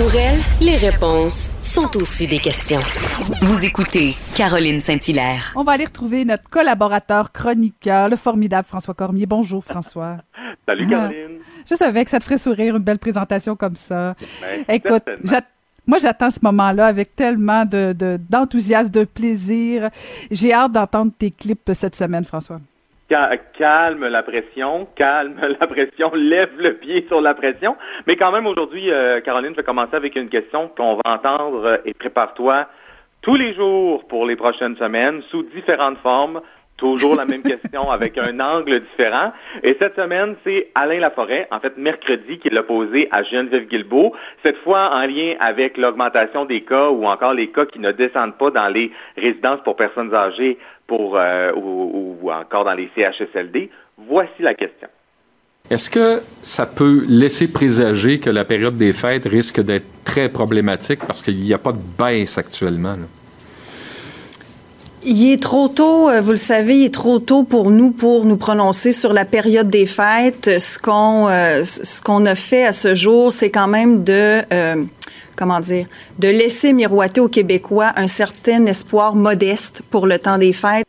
Pour elle, les réponses sont aussi des questions. Vous écoutez Caroline Saint-Hilaire. On va aller retrouver notre collaborateur chroniqueur, le formidable François Cormier. Bonjour François. Salut Caroline. Je savais que ça te ferait sourire une belle présentation comme ça. Ben, Écoute, moi j'attends ce moment-là avec tellement de, de- d'enthousiasme, de plaisir. J'ai hâte d'entendre tes clips cette semaine, François. Ca- calme la pression, calme la pression, lève le pied sur la pression. Mais quand même, aujourd'hui, euh, Caroline, je vais commencer avec une question qu'on va entendre euh, et prépare-toi tous les jours pour les prochaines semaines sous différentes formes. Toujours la même question avec un angle différent. Et cette semaine, c'est Alain Laforêt, en fait mercredi, qui l'a posé à Geneviève Guilbeault, cette fois en lien avec l'augmentation des cas ou encore les cas qui ne descendent pas dans les résidences pour personnes âgées pour, euh, ou, ou encore dans les CHSLD. Voici la question. Est-ce que ça peut laisser présager que la période des fêtes risque d'être très problématique parce qu'il n'y a pas de baisse actuellement? là? Il est trop tôt, euh, vous le savez, il est trop tôt pour nous pour nous prononcer sur la période des fêtes. Ce qu'on euh, ce qu'on a fait à ce jour, c'est quand même de euh, comment dire, de laisser miroiter aux Québécois un certain espoir modeste pour le temps des fêtes.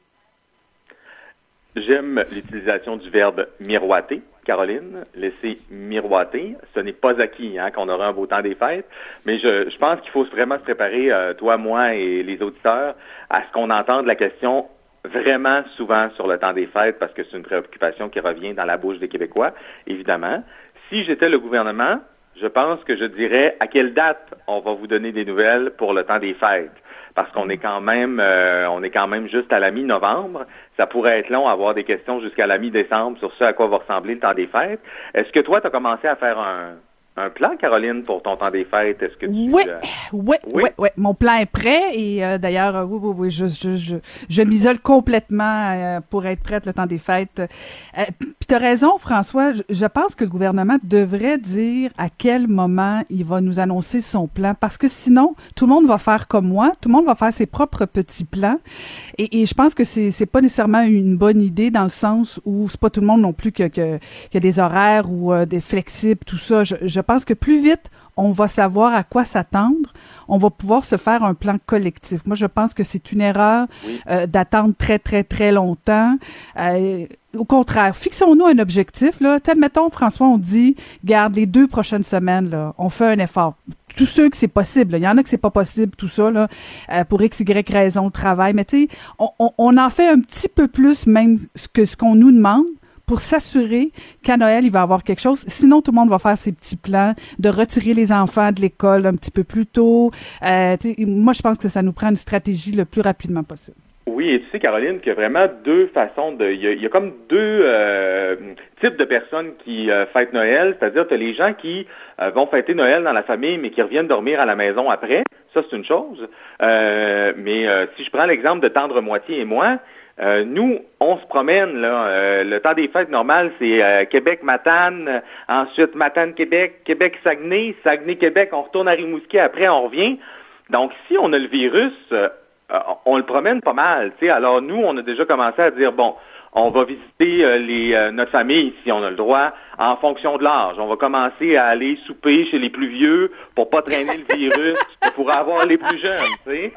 J'aime l'utilisation du verbe miroiter. Caroline, laisser miroiter. Ce n'est pas acquis hein, qu'on aura un beau temps des fêtes, mais je, pense qu'il faut vraiment se préparer, euh, toi, moi et les auditeurs, à ce qu'on entende la question vraiment souvent sur le temps des fêtes, parce que c'est une préoccupation qui revient dans la bouche des Québécois, évidemment. Si j'étais le gouvernement, je pense que je dirais à quelle date on va vous donner des nouvelles pour le temps des fêtes parce qu'on est quand même euh, on est quand même juste à la mi-novembre. Ça pourrait être long à avoir des questions jusqu'à la mi-décembre sur ce à quoi va ressembler le temps des fêtes. Est-ce que toi, tu as commencé à faire un, un plan, Caroline, pour ton temps des fêtes? Est-ce que tu Oui, euh, oui, Oui? oui, oui. Mon plan est prêt et euh, d'ailleurs, euh, oui, oui, oui, je, je, je, je m'isole complètement pour être prête le temps des fêtes. Puis tu as raison, François. Je, je pense que le gouvernement devrait dire à quel moment il va nous annoncer son plan parce que sinon, tout le monde va faire comme moi. Tout le monde va faire ses propres petits plans. Et, et je pense que c'est c'est pas nécessairement une bonne idée dans le sens où c'est pas tout le monde non plus que, que, que des horaires ou des flexibles, tout ça. Je, je pense que plus vite on va savoir à quoi s'attendre, on va pouvoir se faire un plan collectif. Moi, je pense que c'est une erreur Oui. euh, d'attendre très, très, très longtemps. Euh, au contraire, fixons-nous un objectif. Là. Tu sais, Admettons, François, on dit, garde les deux prochaines semaines, là, on fait un effort. Tous ceux que c'est possible, là. il y en a que c'est pas possible, tout ça, là, euh, pour x, y raison de travail. Mais tu sais, on, on, on en fait un petit peu plus même que ce qu'on nous demande pour s'assurer qu'à Noël, il va y avoir quelque chose. Sinon, tout le monde va faire ses petits plans de retirer les enfants de l'école un petit peu plus tôt. Euh, moi, je pense que ça nous prend une stratégie le plus rapidement possible. Oui, et tu sais, Caroline, qu'il y a vraiment deux façons de. Il y a, comme deux euh, types de personnes qui euh, fêtent Noël, c'est-à-dire tu as les gens qui vont fêter Noël dans la famille, mais qui reviennent dormir à la maison après. Ça, c'est une chose. Mais si je prends l'exemple de Tendre Moitié et moi, euh, nous, on se promène, là. Euh, le temps des fêtes normal, c'est euh, Québec-Matane, euh, ensuite Matane-Québec, Québec-Saguenay, Saguenay-Québec, on retourne à Rimouski, après on revient. Donc, si on a le virus, euh, euh, on le promène pas mal. tu sais. Alors, nous, on a déjà commencé à dire, bon, on va visiter euh, les, euh, notre famille, si on a le droit, en fonction de l'âge. On va commencer à aller souper chez les plus vieux pour pas traîner le virus, pour avoir les plus jeunes, tu sais.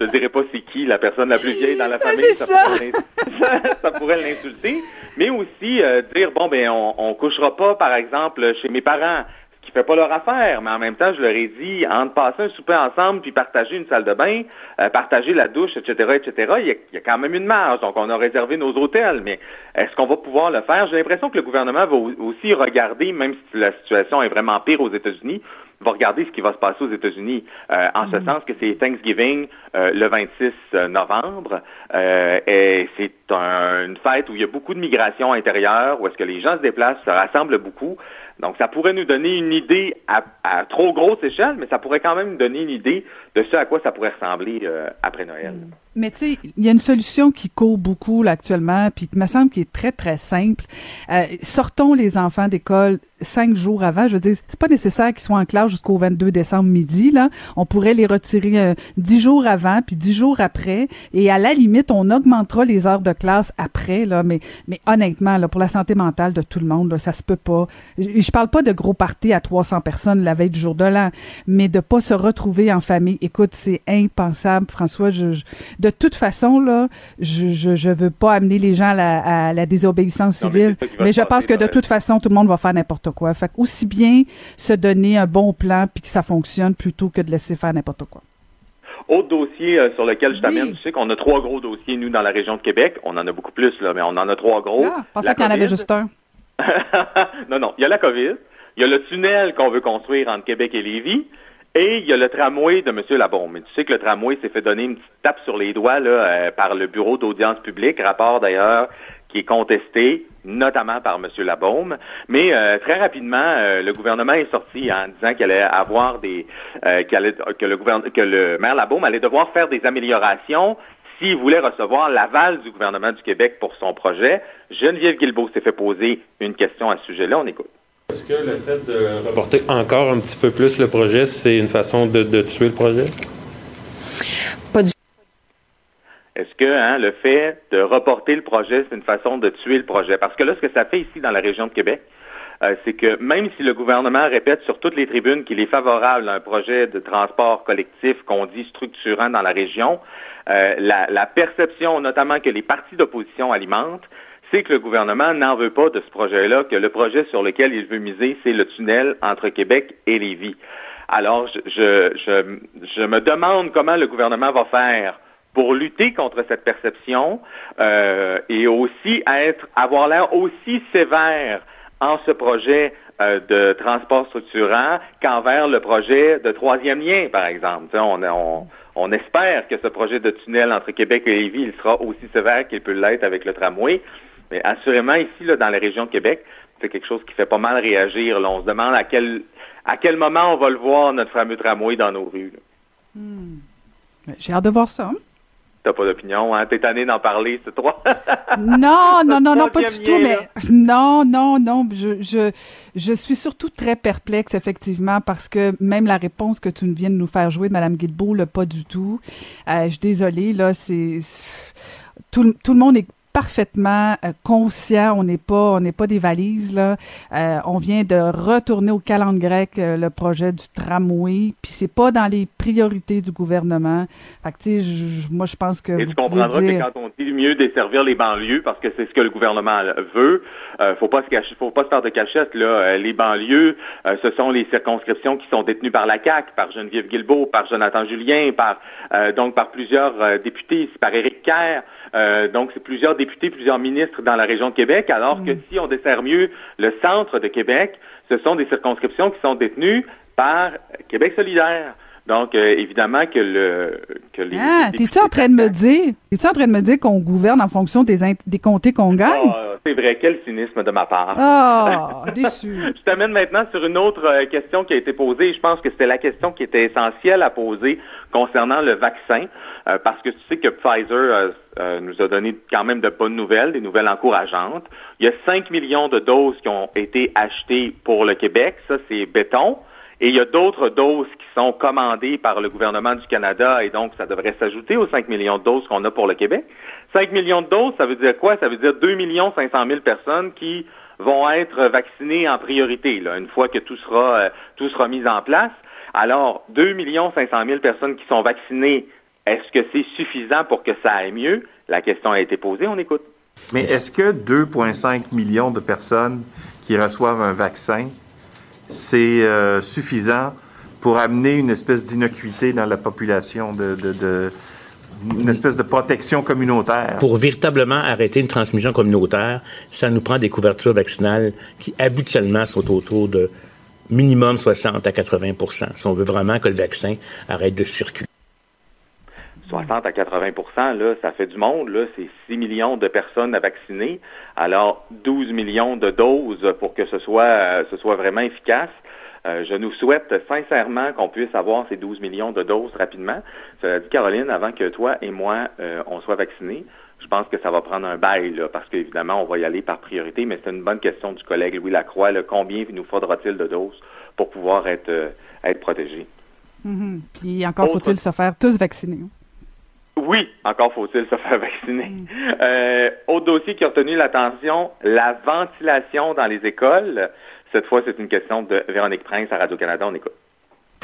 Je te dirais pas c'est qui la personne la plus vieille dans la famille. c'est ça. pourrait l'ins- ça pourrait l'insulter. Mais aussi euh, dire, bon, ben, on, on couchera pas, par exemple, chez mes parents ce qui fait pas leur affaire, mais en même temps, je leur ai dit, entre passer un souper ensemble puis partager une salle de bain, euh, partager la douche, etc., etc., il y, a, il y a quand même une marge. Donc, on a réservé nos hôtels, mais est-ce qu'on va pouvoir le faire? J'ai l'impression que le gouvernement va au- aussi regarder, même si la situation est vraiment pire aux États-Unis, va regarder ce qui va se passer aux États-Unis, euh, en ce sens que c'est Thanksgiving euh, le 26 novembre, euh, et c'est un- une fête où il y a beaucoup de migration intérieure, où est-ce que les gens se déplacent, se rassemblent beaucoup. Donc, ça pourrait nous donner une idée à, trop grosse échelle, mais ça pourrait quand même nous donner une idée de ce à quoi ça pourrait ressembler euh, après Noël. Mais tu sais, il y a une solution qui court beaucoup actuellement, puis qui me semble qui est très, très simple. Euh, sortons les enfants d'école cinq jours avant. Je veux dire, c'est pas nécessaire qu'ils soient en classe jusqu'au 22 décembre midi. Là, on pourrait les retirer euh, dix jours avant, puis dix jours après, et à la limite, on augmentera les heures de classe après. Là, mais, mais honnêtement, là, pour la santé mentale de tout le monde, là, ça se peut pas. Je, je parle pas de gros parties à 300 personnes la veille du jour de l'an, mais de pas se retrouver en famille. Écoute, c'est impensable, François. Je, je de toute façon, là, je, je, je veux pas amener les gens à la, à la désobéissance civile, mais, je pense que de toute façon, tout le monde va faire n'importe quoi. Fait aussi bien se donner un bon plan puis que ça fonctionne plutôt que de laisser faire n'importe quoi. Autre dossier euh, sur lequel je t'amène, tu sais qu'on a trois gros dossiers, nous, dans la région de Québec. On en a beaucoup plus, là, mais on en a trois gros. Ah, pensais qu'il y en avait juste un. non, non. Il y a la COVID. Il y a le tunnel qu'on veut construire entre Québec et Lévis. Et il y a le tramway de M. Labaume. Mais tu sais que le tramway s'est fait donner une petite tape sur les doigts là, euh, par le Bureau d'audience publique, rapport d'ailleurs qui est contesté, notamment par M. Labaume. Mais euh, très rapidement, euh, le gouvernement est sorti en disant qu'il allait avoir des que le que le maire Labaume allait devoir faire des améliorations s'il voulait recevoir l'aval du gouvernement du Québec pour son projet. Geneviève Guilbeault s'est fait poser une question à ce sujet-là. On écoute. Est-ce que le fait de reporter encore un petit peu plus le projet, c'est une façon de, tuer le projet? Est-ce que hein, le fait de reporter le projet, c'est une façon de tuer le projet? Parce que là, ce que ça fait ici dans la région de Québec, euh, c'est que même si le gouvernement répète sur toutes les tribunes qu'il est favorable à un projet de transport collectif qu'on dit structurant dans la région, euh, la, la, perception notamment que les partis d'opposition alimentent, c'est que le gouvernement n'en veut pas de ce projet-là, que le projet sur lequel il veut miser, c'est le tunnel entre Québec et Lévis. Alors, je, je, je, me demande comment le gouvernement va faire pour lutter contre cette perception euh, et aussi être, avoir l'air aussi sévère en ce projet euh, de transport structurant qu'envers le projet de troisième lien, par exemple. On, espère que ce projet de tunnel entre Québec et Lévis, il sera aussi sévère qu'il peut l'être avec le tramway. Mais assurément, ici, là, dans la région Québec, c'est quelque chose qui fait pas mal réagir. On se demande à quel, à quel moment on va le voir, notre fameux tramway, dans nos rues. Hmm. J'ai hâte de voir ça. T'as pas d'opinion, hein? T'es tanné d'en parler, c'est toi? non, non, non, non, pas du tout, mais non, non, non. Je, je, je suis surtout très perplexe, effectivement, parce que même la réponse que tu viens de nous faire jouer de Mme Guilbeault, là, pas du tout. Euh, je suis désolée, là, c'est. Tout, tout le monde est parfaitement euh, conscient. On n'est pas, on n'est pas des valises là. Euh, on vient de retourner au calendrier grec euh, le projet du tramway, puis c'est pas dans les priorités du gouvernement. Fait que tu sais, moi je pense que Et vous tu comprendras que quand on dit mieux desservir les banlieues, parce que c'est ce que le gouvernement veut, euh, faut pas se cacher, faut pas se faire de cachette là. les banlieues, ce sont les circonscriptions qui sont détenues par la CAC, par Geneviève Guilbeault, par Jonathan Julien, par donc par plusieurs députés, par Éric Kerr. Donc c'est plusieurs députés, plusieurs ministres dans la région de Québec, alors que mm. si on dessert mieux le centre de Québec, ce sont des circonscriptions qui sont détenues par Québec solidaire. Donc, euh, évidemment que le que les. Ah, t'es-tu en train de me dire, es-tu en train de me dire qu'on gouverne en fonction des, des comtés qu'on gagne? Ah, c'est vrai, quel cynisme de ma part. Ah, déçu. Je t'amène maintenant sur une autre euh, question qui a été posée. Je pense que c'était la question qui était essentielle à poser concernant le vaccin, euh, parce que tu sais que Pfizer nous a donné quand même de bonnes nouvelles, des nouvelles encourageantes. Il y a 5 millions de doses qui ont été achetées pour le Québec. Ça, c'est béton. Et il y a d'autres doses qui sont commandées par le gouvernement du Canada et donc ça devrait s'ajouter aux 5 millions de doses qu'on a pour le Québec. 5 millions de doses, ça veut dire quoi? Ça veut dire 2 500 000 personnes qui vont être vaccinées en priorité, là, une fois que tout sera, euh, tout sera mis en place. Alors, 2 500 000 personnes qui sont vaccinées, est-ce que c'est suffisant pour que ça aille mieux? La question a été posée, on écoute. Mais est-ce que 2,5 millions de personnes qui reçoivent un vaccin c'est euh, suffisant pour amener une espèce d'innocuité dans la population, de, une espèce de protection communautaire. Pour véritablement arrêter une transmission communautaire, ça nous prend des couvertures vaccinales qui habituellement sont autour de minimum 60 à 80% si on veut vraiment que le vaccin arrête de circuler. 60 à 80 là, ça fait du monde, là, c'est 6 millions de personnes à vacciner. Alors, 12 millions de doses pour que ce soit, ce soit vraiment efficace. Euh, je nous souhaite sincèrement qu'on puisse avoir ces 12 millions de doses rapidement. Cela dit, Caroline, avant que toi et moi, euh, on soit vaccinés, je pense que ça va prendre un bail, là, parce qu'évidemment, on va y aller par priorité, mais c'est une bonne question du collègue Louis Lacroix. Là, combien nous faudra-t-il de doses pour pouvoir être, euh, être protégés? Mm-hmm. Puis encore faut-il se faire tous vacciner. Oui, encore faut-il se faire vacciner. Mm. Euh, autre dossier qui a retenu l'attention, la ventilation dans les écoles. Cette fois, c'est une question de Véronique Prince à Radio-Canada. On écoute.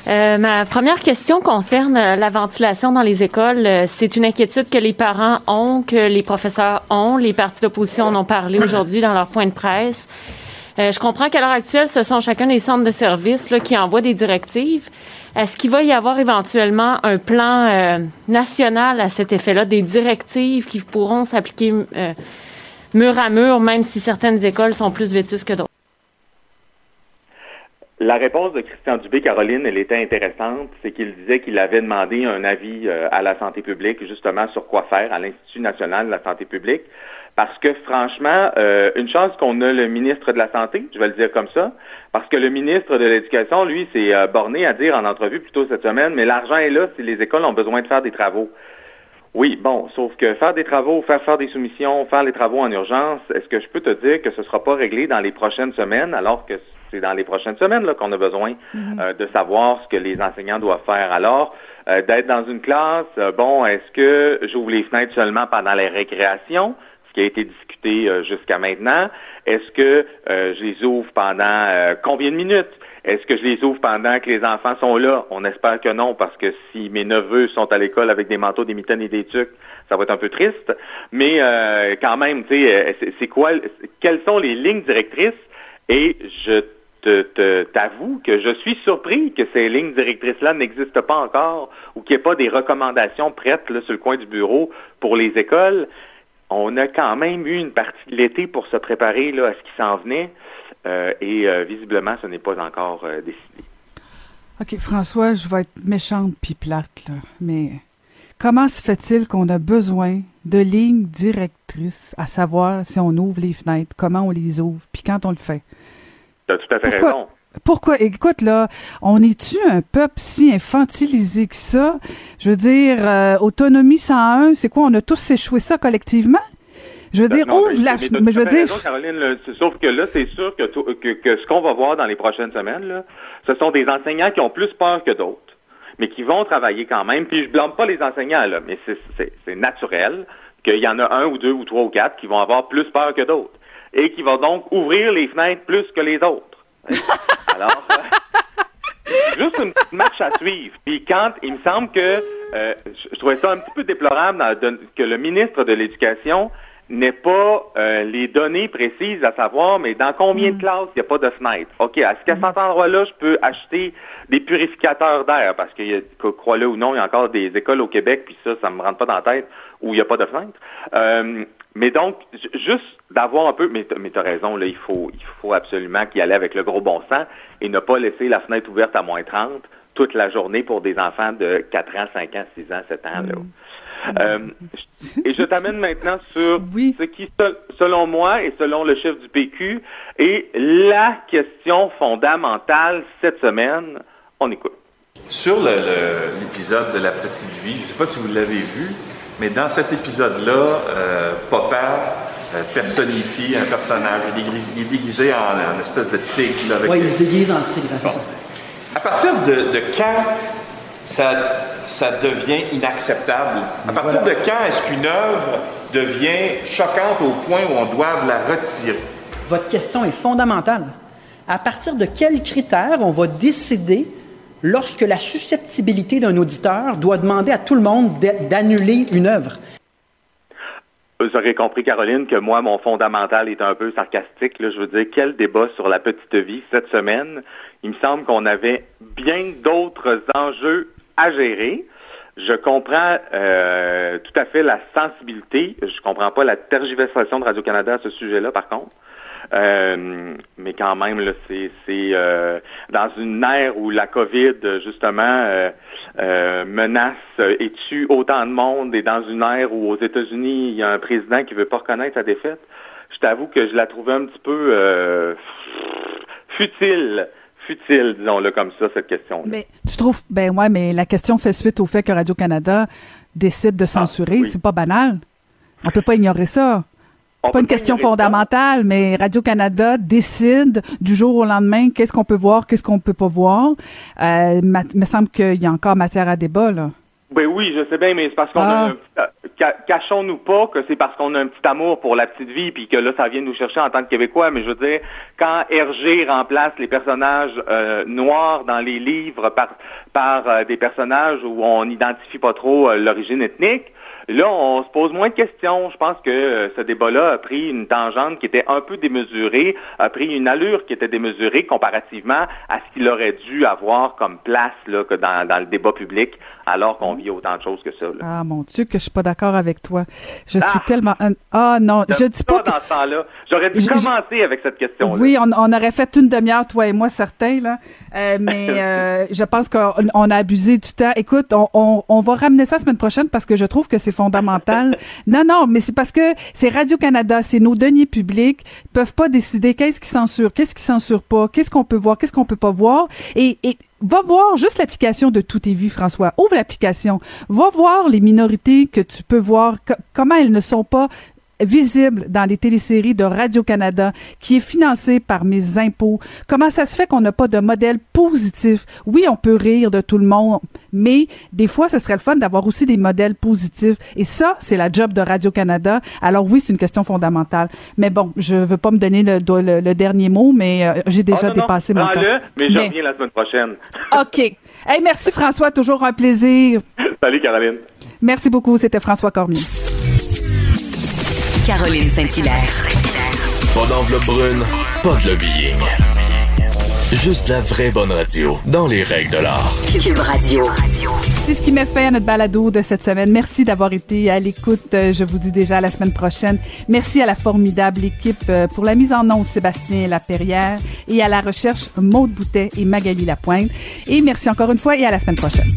Euh, ma première question concerne euh, la ventilation dans les écoles. C'est une inquiétude que les parents ont, que les professeurs ont. Les partis d'opposition en ont parlé aujourd'hui dans leur point de presse. Je comprends qu'à l'heure actuelle, ce sont chacun des centres de services qui envoient des directives. Est-ce qu'il va y avoir éventuellement un plan national à cet effet-là, des directives qui pourront s'appliquer mur à mur, même si certaines écoles sont plus vétustes que d'autres? La réponse de Christian Dubé, Caroline, elle était intéressante. C'est qu'il disait qu'il avait demandé un avis euh, à la santé publique, justement, sur quoi faire à l'Institut national de la santé publique. Parce que, franchement, euh, une chance qu'on a le ministre de la Santé, je vais le dire comme ça, parce que le ministre de l'Éducation, lui, s'est euh, borné à dire en entrevue plus tôt cette semaine, mais l'argent est là si les écoles ont besoin de faire des travaux. Oui, bon, sauf que faire des travaux, faire faire des soumissions, faire les travaux en urgence, est-ce que je peux te dire que ce ne sera pas réglé dans les prochaines semaines, alors que c'est dans les prochaines semaines qu'on a besoin mhm. euh, de savoir ce que les enseignants doivent faire? Alors, euh, d'être dans une classe, euh, bon, est-ce que j'ouvre les fenêtres seulement pendant les récréations, ce qui a été discuté jusqu'à maintenant? Est-ce que je les ouvre pendant combien de minutes? Est-ce que je les ouvre pendant que les enfants sont là? On espère que non, parce que si mes neveux sont à l'école avec des manteaux, des mitaines et des tucs, ça va être un peu triste. Mais quand même, tu sais, c'est quoi, quelles sont les lignes directrices? Et je t'avoue que je suis surpris que ces lignes directrices-là n'existent pas encore ou qu'il n'y ait pas des recommandations prêtes sur le coin du bureau pour les écoles. On a quand même eu une partie de l'été pour se préparer là, à ce qui s'en venait euh, et euh, visiblement, ce n'est pas encore euh, décidé. OK, François, je vais être méchante puis plate, là, mais comment se fait-il qu'on a besoin de lignes directrices, à savoir si on ouvre les fenêtres, comment on les ouvre, puis quand on le fait? tout à fait raison. Pourquoi? Écoute, là, on est-tu un peuple si infantilisé que ça? Je veux dire, euh, autonomie 101, c'est quoi? On a tous échoué ça collectivement? Je veux ben dire, ouvre la... Mais, je veux dire... Caroline, sauf que là, c'est sûr que, que, ce qu'on va voir dans les prochaines semaines, là, ce sont des enseignants qui ont plus peur que d'autres, mais qui vont travailler quand même. Puis je blâme pas les enseignants, là, mais c'est naturel qu'il y en a un ou deux ou trois ou quatre qui vont avoir plus peur que d'autres et qui va donc ouvrir les fenêtres plus que les autres. Alors, euh, juste une petite marche à suivre. Puis quand il me semble que euh, je, trouvais ça un petit peu déplorable que le ministre de l'Éducation n'ait pas euh, les données précises à savoir, mais dans combien de mm. classes il n'y a pas de fenêtre. OK, est-ce qu'à cet mm. endroit-là, je peux acheter des purificateurs d'air? Parce que, crois-le ou non, il y a encore des écoles au Québec, puis ça, ça me rentre pas dans la tête, où il n'y a pas de fenêtre. Mais donc, juste d'avoir un peu, mais tu as raison, là, il faut, il faut absolument qu'il y allait avec le gros bon sens et ne pas laisser la fenêtre ouverte à moins 30 toute la journée pour des enfants de 4 ans, 5 ans, 6 ans, 7 ans. Là. Mm. Euh, et je t'amène maintenant sur ce qui, selon moi et selon le chef du PQ, est la question fondamentale cette semaine. On écoute. Sur l'épisode de la petite vie, je ne sais pas si vous l'avez vu, mais dans cet épisode-là, euh, Papa euh, personnifie un personnage. Il est déguisé, en, en, espèce de tigre. Oui, il se déguise en tigre, c'est ça. À partir de, quand ça, ça, devient inacceptable? À partir de quand est-ce qu'une œuvre devient choquante au point où on doit la retirer? Votre question est fondamentale. À partir de quels critères on va décider lorsque la susceptibilité d'un auditeur doit demander à tout le monde d'annuler une œuvre. Vous aurez compris, Caroline, que moi, mon fondamental est un peu sarcastique. Je veux dire, quel débat sur la petite vie cette semaine? Il me semble qu'on avait bien d'autres enjeux à gérer. Je comprends euh, tout à fait la sensibilité. Je comprends pas la tergiversation de Radio-Canada à ce sujet-là, par contre. Euh, mais quand même, là, c'est, c'est euh, dans une ère où la COVID, justement, euh, euh, menace et tue autant de monde, et dans une ère où aux États-Unis, il y a un président qui veut pas reconnaître sa défaite, je t'avoue que je la trouvais un petit peu futile futile, disons-le comme ça, cette question. Mais tu trouves, ben ouais, mais la question fait suite au fait que Radio-Canada décide de censurer. Ah, oui. C'est pas banal. On peut pas ignorer ça. C'est pas une question fondamentale, mais Radio-Canada décide du jour au lendemain qu'est-ce qu'on peut voir, qu'est-ce qu'on peut pas voir. Euh, il me semble qu'il y a encore matière à débat, là. Ben oui, je sais bien, mais c'est parce qu'on ah. a un, cachons-nous pas que c'est parce qu'on a un petit amour pour la petite vie, puis que là, ça vient nous chercher en tant que Québécois. Mais je veux dire, quand Hergé remplace les personnages euh, noirs dans les livres par par euh, des personnages où on n'identifie pas trop euh, l'origine ethnique, Là, on se pose moins de questions. Je pense que euh, ce débat-là a pris une tangente qui était un peu démesurée, a pris une allure qui était démesurée comparativement à ce qu'il aurait dû avoir comme place là, que dans, dans le débat public, alors qu'on vit autant de choses que ça. Là. Ah mon Dieu, que je suis pas d'accord avec toi. Je suis ah! tellement ah non, je dis pas, pas dans ce temps-là. J'aurais dû commencer avec cette question-là. Oui, on, on, aurait fait une demi-heure toi et moi certains là, euh, mais euh, je pense qu'on a abusé du temps. Écoute, on, on, on va ramener ça la semaine prochaine parce que je trouve que c'est non, non, mais c'est parce que c'est Radio-Canada, c'est nos deniers publics, ils peuvent pas décider qu'est-ce qui censure, qu'est-ce qui censure pas, qu'est-ce qu'on peut voir, qu'est-ce qu'on peut pas voir. Et, va voir juste l'application de Tout est vie, François. Ouvre l'application. Va voir les minorités que tu peux voir, comment elles ne sont pas visible dans les téléséries de Radio-Canada, qui est financé par mes impôts. Comment ça se fait qu'on n'a pas de modèle positif? Oui, on peut rire de tout le monde, mais des fois, ce serait le fun d'avoir aussi des modèles positifs. Et ça, c'est la job de Radio-Canada. Alors oui, c'est une question fondamentale. Mais bon, je veux pas me donner le, le, le dernier mot, mais euh, j'ai déjà oh, dépassé mon temps. mais je reviens la semaine prochaine. OK. Hey, merci François, toujours un plaisir. Salut Caroline. Merci beaucoup, c'était François Cormier. Caroline Saint-Hilaire. Pas d'enveloppe brune, pas de lobbying. Juste la vraie bonne radio, dans les règles de l'art. Cube Radio. C'est ce qui met fin à notre balado de cette semaine. Merci d'avoir été à l'écoute. Je vous dis déjà à la semaine prochaine. Merci à la formidable équipe euh, pour la mise en onde Sébastien Laperrière et à la recherche Maude Boutet et Magali Lapointe. Et merci encore une fois et à la semaine prochaine.